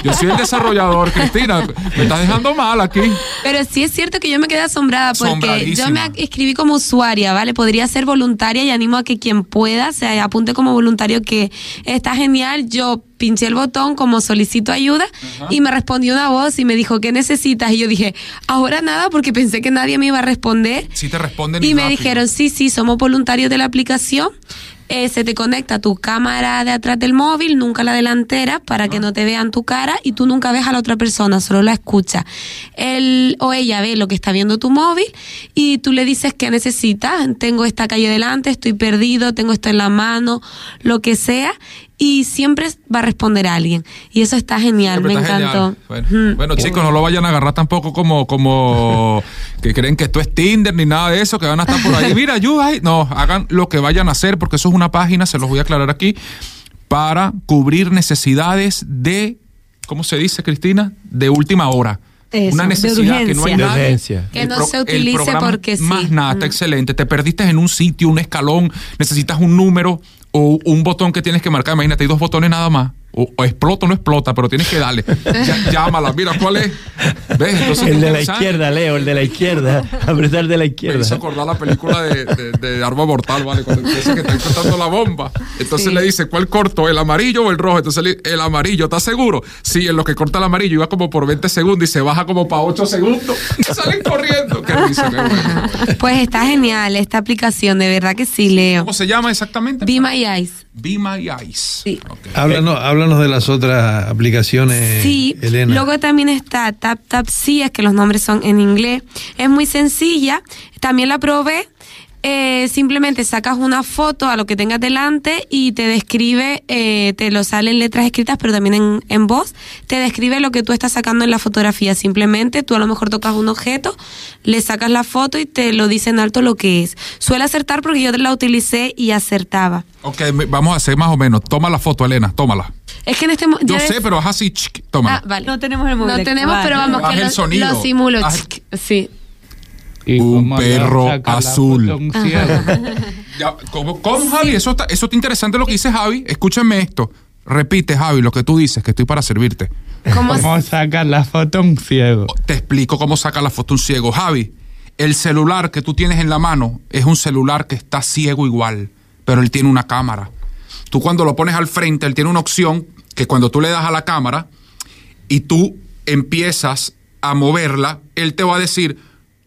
S7: Yo soy el desarrollador, Cristina. Me estás dejando mal aquí.
S5: Pero sí es cierto que yo me quedé asombrada porque yo me escribí como usuaria, ¿vale? Podría ser voluntaria y animo a que quien pueda se apunte como voluntario que está genial. Yo pinché el botón como solicito ayuda y me respondió una voz y me dijo, ¿qué necesitas? Y yo dije, ahora nada porque pensé que nadie me iba a responder.
S7: Sí te responden.
S5: Y me dijeron, sí, sí, somos voluntarios de la aplicación eh, se te conecta tu cámara de atrás del móvil, nunca la delantera, para que no te vean tu cara y tú nunca ves a la otra persona, solo la escucha. Él o ella ve lo que está viendo tu móvil y tú le dices que necesitas, tengo esta calle delante, estoy perdido, tengo esto en la mano, lo que sea, y siempre va a responder a alguien. Y eso está genial, me encantó.
S7: Bueno, chicos, no lo vayan a agarrar tampoco como, como que creen que esto es Tinder ni nada de eso, que van a estar por ahí. Mira, ayuda. No, hagan lo que vayan a hacer, porque eso es una página, se los voy a aclarar aquí, para cubrir necesidades de, ¿cómo se dice, Cristina? De última hora. una necesidad que no hay nadie.
S5: Que no se utilice porque sí.
S7: Más nada, está excelente. Te perdiste en un sitio, un escalón, necesitas un número un botón que tienes que marcar. Imagínate, hay dos botones nada más o, explota o no explota, pero tienes que darle. llámala, mira, ¿cuál es?
S2: ¿Ves? el de la izquierda, Leo, el de la izquierda. Apretar de la izquierda. Me
S7: hizo acordar la película de, de, Arma Mortal, ¿vale? Cuando empieza que está cortando la bomba. Entonces le dice, ¿cuál corto? ¿El amarillo o el rojo? Entonces le, el amarillo, ¿estás seguro? Sí, en lo que corta el amarillo iba como por 20 segundos y se baja como para 8 segundos. Salen corriendo. Qué risa, qué
S5: Pues está genial esta aplicación, de verdad que sí, Leo.
S7: ¿Cómo se llama exactamente?
S5: Be My Eyes.
S7: Be My Eyes.
S5: Sí.
S4: Háblanos, háblanos de las otras aplicaciones,
S5: sí,
S4: Elena.
S5: Luego también está Tap Tap Sí, es que los nombres son en inglés. Es muy sencilla. También la probé eh, simplemente sacas una foto a lo que tengas delante y te describe, eh, te lo salen letras escritas, pero también en, en, voz, te describe lo que tú estás sacando en la fotografía. Simplemente tú a lo mejor tocas un objeto, le sacas la foto y te lo dice en alto lo que es. Suele acertar porque yo la utilicé y acertaba.
S7: Ok, vamos a hacer más o menos. Toma la foto, Elena, tómala.
S5: Es que en este
S7: momento. Yo sé, pero es así, toma.
S5: Ah, vale.
S3: No tenemos el móvil.
S5: No tenemos, pero vamos, que
S7: lo,
S5: lo, simulo. sí.
S7: Un perro azul. ¿cómo, Javi? Eso, está, eso está interesante lo que dice Javi. Escúchame esto. Repite, Javi, lo que tú dices, que estoy para servirte.
S6: ¿Cómo, ¿Cómo sacar la foto un ciego?
S7: Te explico cómo saca la foto un ciego. Javi, el celular que tú tienes en la mano es un celular que está ciego igual, pero él tiene una cámara. Tú cuando lo pones al frente, él tiene una opción que cuando tú le das a la cámara y tú empiezas a moverla, él te va a decir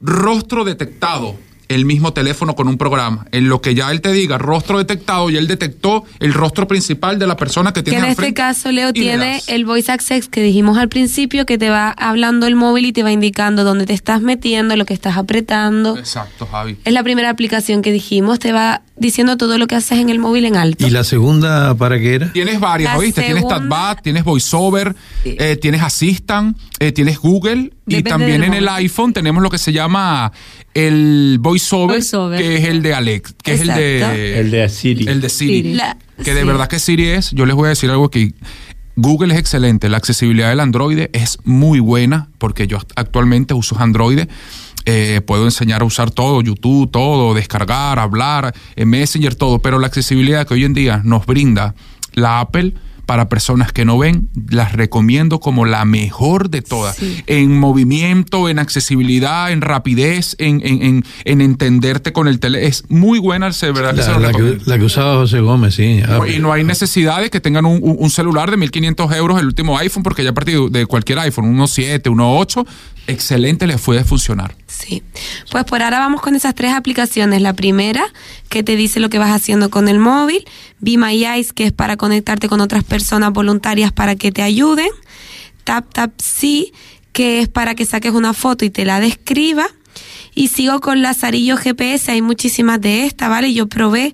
S7: rostro detectado el mismo teléfono con un programa. En lo que ya él te diga rostro detectado y él detectó el rostro principal de la persona que tiene
S5: Que en este caso, Leo, tiene el voice access que dijimos al principio, que te va hablando el móvil y te va indicando dónde te estás metiendo, lo que estás apretando.
S7: Exacto, Javi.
S5: Es la primera aplicación que dijimos, te va diciendo todo lo que haces en el móvil en alto.
S4: ¿Y la segunda para qué era?
S7: Tienes varias, ¿oíste? Tienes TatBat, tienes VoiceOver, eh, tienes Assistant, eh, tienes Google y también en el iPhone tenemos lo que se llama el VoiceOver, que es el de Alex, que es el de
S2: el de Siri.
S7: El de Siri. que de verdad que Siri es, yo les voy a decir algo que Google es excelente, la accesibilidad del Android es muy buena porque yo actualmente uso Android. Eh, puedo enseñar a usar todo, YouTube, todo, descargar, hablar, en Messenger, todo, pero la accesibilidad que hoy en día nos brinda la Apple, para personas que no ven, las recomiendo como la mejor de todas. En movimiento, en accesibilidad, en rapidez, en, en, en, entenderte con el tele. Es muy buena, ¿verdad?
S4: La, que, la, que, usaba José Gómez, sí.
S7: y no hay necesidad de que tengan un, un, celular de 1.500 euros, el último iPhone, porque ya a partir de cualquier iPhone, uno 7, uno 8, excelente les puede funcionar.
S5: Sí. Pues por ahora vamos con esas tres aplicaciones. La primera, que te dice lo que vas haciendo con el móvil. Be My Eyes, que es para conectarte con otras personas voluntarias para que te ayuden. Tap Tap Sí, que es para que saques una foto y te la describa. Y sigo con Lazarillo GPS, hay muchísimas de estas, ¿vale? Yo probé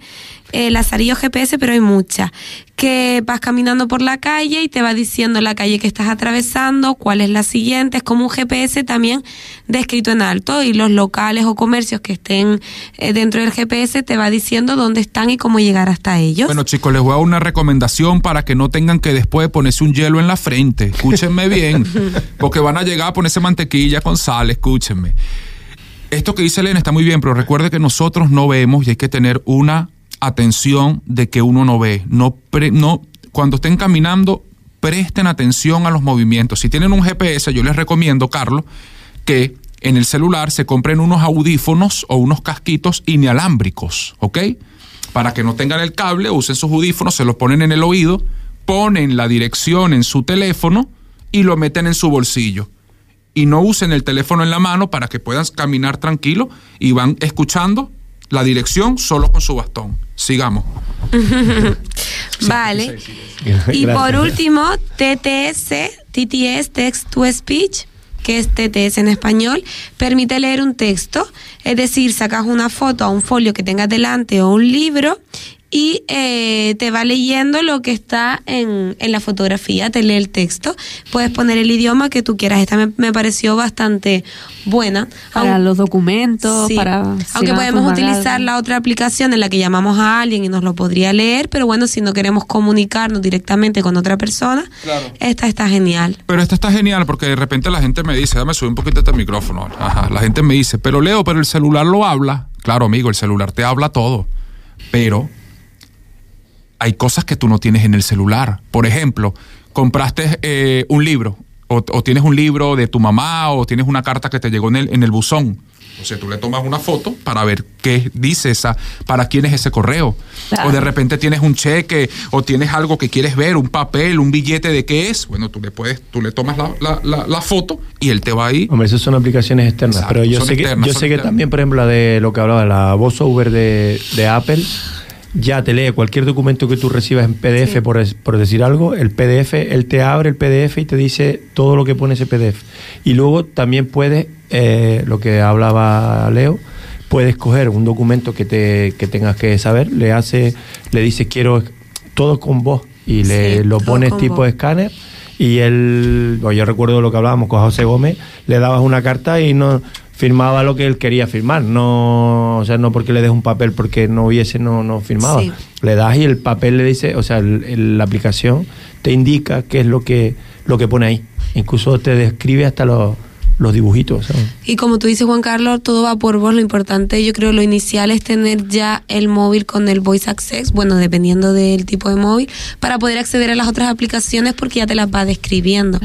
S5: el Lazarillo GPS, pero hay muchas. Que vas caminando por la calle y te va diciendo la calle que estás atravesando, cuál es la siguiente. Es como un GPS también descrito en alto y los locales o comercios que estén eh, dentro del GPS te va diciendo dónde están y cómo llegar hasta ellos.
S7: Bueno, chicos, les voy a dar una recomendación para que no tengan que después ponerse un hielo en la frente. Escúchenme bien, porque van a llegar a ponerse mantequilla con sal, escúchenme. Esto que dice Elena está muy bien, pero recuerde que nosotros no vemos y hay que tener una atención de que uno no ve. No, no, cuando estén caminando, presten atención a los movimientos. Si tienen un GPS, yo les recomiendo, Carlos, que en el celular se compren unos audífonos o unos casquitos inalámbricos, ¿ok? Para que no tengan el cable, usen sus audífonos, se los ponen en el oído, ponen la dirección en su teléfono y lo meten en su bolsillo. Y no usen el teléfono en la mano para que puedan caminar tranquilo y van escuchando la dirección solo con su bastón. Sigamos.
S5: vale. Y por último, TTS, TTS, Text to Speech, que es TTS en español, permite leer un texto, es decir, sacas una foto a un folio que tengas delante o un libro y eh, te va leyendo lo que está en, en, la fotografía, te lee el texto, puedes poner el idioma que tú quieras. Esta me, pareció bastante buena.
S3: Para los documentos, para...
S5: Aunque podemos utilizar la otra aplicación en la que llamamos a alguien y nos lo podría leer, pero bueno, si no queremos comunicarnos directamente con otra persona, esta está genial.
S7: Pero esta está genial porque de repente la gente me dice, dame subir un poquito este micrófono. Ajá, la gente me dice, pero Leo, pero el celular lo habla. Claro, amigo, el celular te habla todo. Pero hay cosas que tú no tienes en el celular. Por ejemplo, compraste eh, un libro o, tienes un libro de tu mamá o tienes una carta que te llegó en el, en el buzón. O sea, tú le tomas una foto para ver qué dice esa, para quién es ese correo. O de repente tienes un cheque o tienes algo que quieres ver, un papel, un billete de qué es. Bueno, tú le puedes, tú le tomas la, la, foto y él te va ahí.
S2: Hombre, esas son aplicaciones externas. pero yo sé que, yo sé que también, por ejemplo, la de lo que hablaba, la VoiceOver de, de Apple ya te lee cualquier documento que tú recibas en PDF, por, decir algo, el PDF, él te abre el PDF y te dice todo lo que pone ese PDF. Y luego también puedes, eh, lo que hablaba Leo, puedes coger un documento que, te, que tengas que saber, le hace, le dices quiero todo con voz y le lo pones tipo de escáner y él, yo recuerdo lo que hablábamos con José Gómez, le dabas una carta y no firmaba lo que él quería firmar, no, o sea, no porque le des un papel porque no hubiese, no, no firmaba. Le das y el papel le dice, o sea, la aplicación te indica qué es lo que, lo que pone ahí. Incluso te describe hasta los los dibujitos.
S5: Y como tú dices, Juan Carlos, todo va por vos. Lo importante, yo creo, lo inicial es tener ya el móvil con el Voice Access, bueno, dependiendo del tipo de móvil, para poder acceder a las otras aplicaciones porque ya te las va describiendo.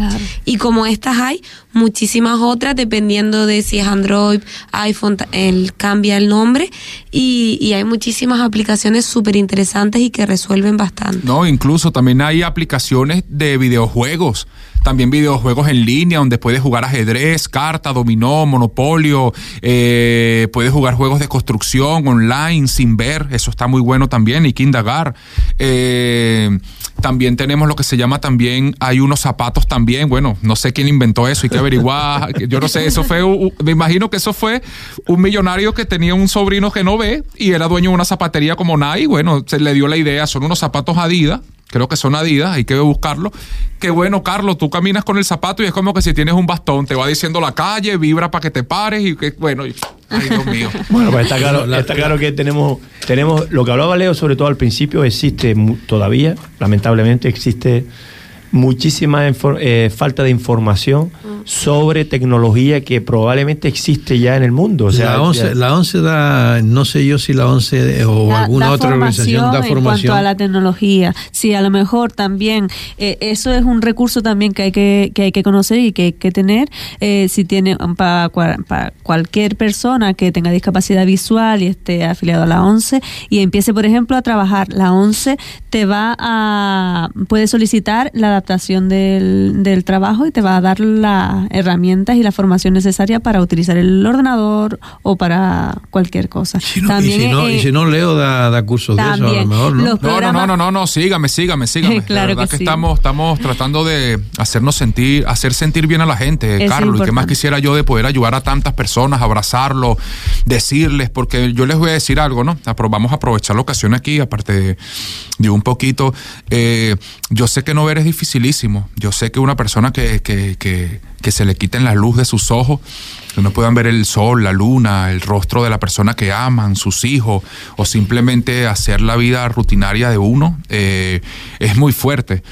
S5: Y como estas hay, muchísimas otras, dependiendo de si es Android, iPhone, él cambia el nombre. Y, y hay muchísimas aplicaciones súper interesantes y que resuelven bastante.
S7: No, incluso también hay aplicaciones de videojuegos también videojuegos en línea donde puedes jugar ajedrez, carta, dominó, monopolio, eh, puedes jugar juegos de construcción online sin ver, eso está muy bueno también, y que indagar. Eh, también tenemos lo que se llama también, hay unos zapatos también, bueno, no sé quién inventó eso, hay que averiguar, yo no sé, eso fue, me imagino que eso fue un millonario que tenía un sobrino que no ve y era dueño de una zapatería como Nike, bueno, se le dio la idea, son unos zapatos Adidas creo que son Adidas, hay que buscarlo. Qué bueno, Carlos, tú caminas con el zapato y es como que si tienes un bastón, te va diciendo la calle, vibra para que te pares y que, bueno, ay Dios mío.
S2: bueno, pues está claro, está claro que tenemos, tenemos, lo que hablaba Leo sobre todo al principio, existe todavía, lamentablemente existe muchísima eh, falta de información sobre tecnología que probablemente existe ya en el mundo. O sea,
S4: la, ONCE, da, no sé yo si la ONCE o alguna otra organización da formación. En cuanto
S3: a la tecnología, sí, a lo mejor también, eh, eso es un recurso también que hay que, que hay que conocer y que hay que tener. Eh, si tiene, para, cualquier persona que tenga discapacidad visual y esté afiliado a la ONCE y empiece, por ejemplo, a trabajar, la ONCE te va a, puede solicitar la adaptación del, del trabajo y te va a dar la herramientas y la formación necesaria para utilizar el ordenador o para cualquier cosa.
S4: también, y, si no, Leo da, cursos de eso, a lo mejor, ¿no?
S7: No, no, no, no, no, sígame, sígame, sígame. claro verdad que, estamos, estamos tratando de hacernos sentir, hacer sentir bien a la gente, Carlos, y que más quisiera yo de poder ayudar a tantas personas, abrazarlo, decirles, porque yo les voy a decir algo, ¿no? Vamos a aprovechar la ocasión aquí, aparte de, un poquito. Eh, yo sé que no ver es Yo sé que una persona que, que, que que se le quiten la luz de sus ojos, que no puedan ver el sol, la luna, el rostro de la persona que aman, sus hijos, o simplemente hacer la vida rutinaria de uno, eh, es muy fuerte.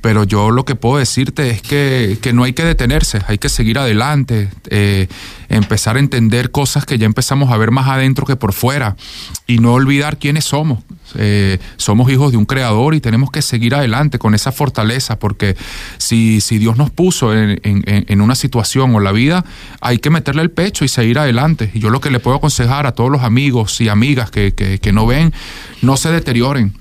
S7: Pero yo lo que puedo decirte es que, no hay que detenerse, hay que seguir adelante, eh, empezar a entender cosas que ya empezamos a ver más adentro que por fuera y no olvidar quiénes somos. Eh, somos hijos de un creador y tenemos que seguir adelante con esa fortaleza porque si, si Dios nos puso en, una situación o la vida, hay que meterle el pecho y seguir adelante. Y yo lo que le puedo aconsejar a todos los amigos y amigas que, que no ven, no se deterioren.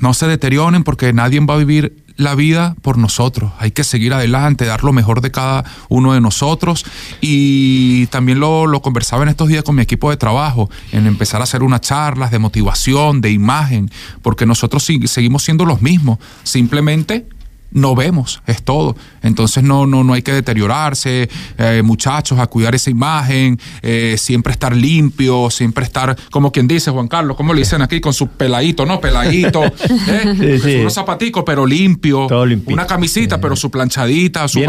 S7: No se deterioren porque nadie va a vivir la vida por nosotros. Hay que seguir adelante, dar lo mejor de cada uno de nosotros. Y también lo, lo conversaba en estos días con mi equipo de trabajo, en empezar a hacer unas charlas de motivación, de imagen, porque nosotros seguimos siendo los mismos. Simplemente no vemos, es todo. Entonces no, no, no hay que deteriorarse, eh, muchachos, a cuidar esa imagen, eh, siempre estar limpio, siempre estar, como quien dice, Juan Carlos, como le dicen aquí, con su peladito, ¿no? Peladito, ¿eh? unos zapaticos, pero limpio, una camisita, pero su planchadita, su,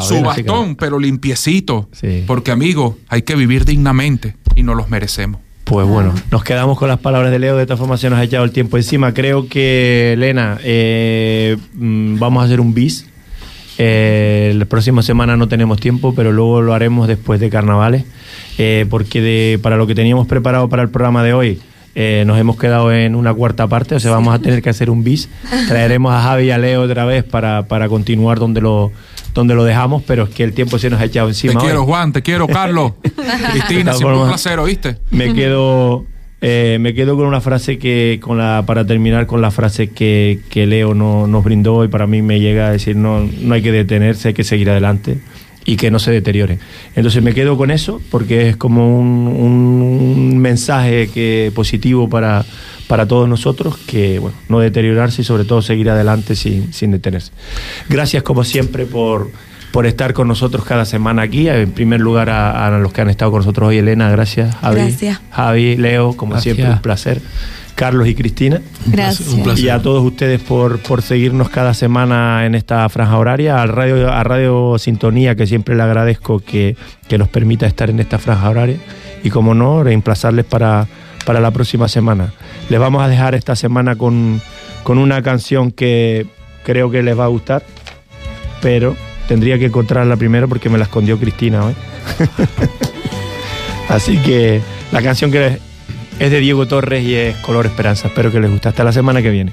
S7: su bastón, pero limpiecito. Porque, amigo, hay que vivir dignamente y no los merecemos.
S2: Pues bueno, nos quedamos con las palabras de Leo. De esta forma se nos ha echado el tiempo encima. Creo que, Elena, eh, mm, vamos a hacer un bis. Eh, la próxima semana no tenemos tiempo, pero luego lo haremos después de carnavales. Eh, porque de, para lo que teníamos preparado para el programa de hoy, nos hemos quedado en una cuarta parte, o sea, vamos a tener que hacer un bis. Traeremos a Javi y a Leo otra vez para, para continuar donde lo, donde lo dejamos, pero es que el tiempo se nos ha echado encima.
S7: Te quiero, Juan, te quiero, Carlos. Cristina, siempre un placer, ¿oíste?
S2: Me quedo, eh, me quedo con una frase que, con la, para terminar con la frase que, que Leo no, nos brindó y para mí me llega a decir, no, no hay que detenerse, hay que seguir adelante y que no se deteriore. Entonces me quedo con eso porque es como un, un mensaje que, positivo para para todos nosotros que bueno, no deteriorarse y sobre todo seguir adelante sin, sin detenerse. Gracias como siempre por, por estar con nosotros cada semana aquí. En primer lugar a, los que han estado con nosotros hoy, Elena, gracias. Javi, gracias. Javi, Leo, como siempre, un placer. Carlos y Cristina.
S3: Gracias. Un
S2: placer. Y a todos ustedes por, por seguirnos cada semana en esta franja horaria. A Radio, a Radio Sintonía, que siempre le agradezco que, que nos permita estar en esta franja horaria. Y como no, reemplazarles para para la próxima semana. Les vamos a dejar esta semana con, con una canción que creo que les va a gustar, pero tendría que encontrarla primero porque me la escondió Cristina hoy. Así que la canción que es de Diego Torres y es Color Esperanza. Espero que les guste. Hasta la semana que viene.